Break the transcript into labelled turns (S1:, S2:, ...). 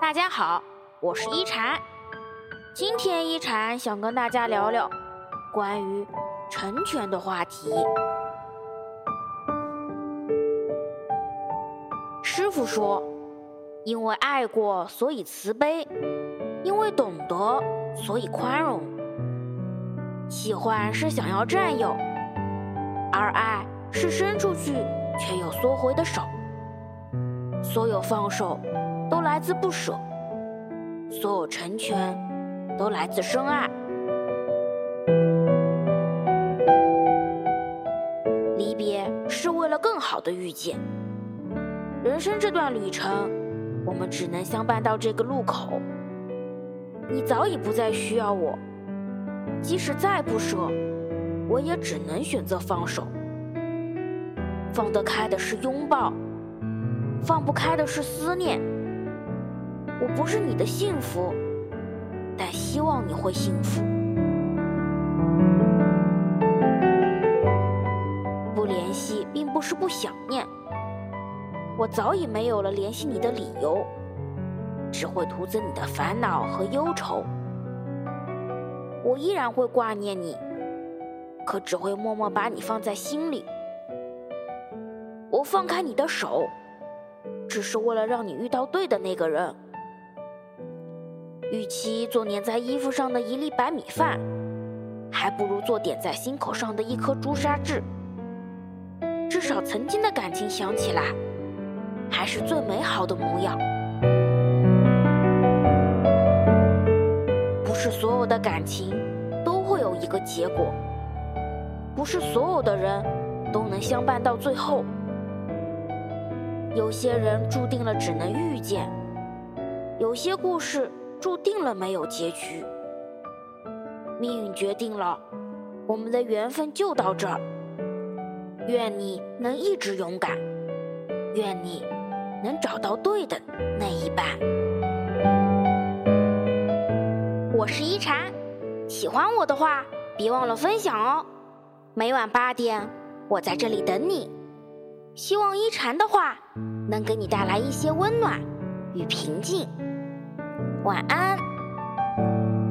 S1: 大家好，我是一禅。今天一禅想跟大家聊聊关于成全的话题。师傅说：“因为爱过，所以慈悲；因为懂得，所以宽容。喜欢是想要占有，而爱是伸出去却又缩回的手。所有放手。”都来自不舍，所有成全都来自深爱。离别是为了更好的遇见。人生这段旅程，我们只能相伴到这个路口。你早已不再需要我，即使再不舍，我也只能选择放手。放得开的是拥抱，放不开的是思念。我不是你的幸福，但希望你会幸福。不联系并不是不想念，我早已没有了联系你的理由，只会徒增你的烦恼和忧愁。我依然会挂念你，可只会默默把你放在心里。我放开你的手，只是为了让你遇到对的那个人。与其做粘在衣服上的一粒白米饭，还不如做点在心口上的一颗朱砂痣。至少曾经的感情想起来，还是最美好的模样。不是所有的感情都会有一个结果，不是所有的人都能相伴到最后。有些人注定了只能遇见，有些故事。注定了没有结局，命运决定了，我们的缘分就到这儿。愿你能一直勇敢，愿你能找到对的那一半。我是一禅，喜欢我的话别忘了分享哦。每晚八点，我在这里等你。希望一禅的话能给你带来一些温暖与平静。晚安。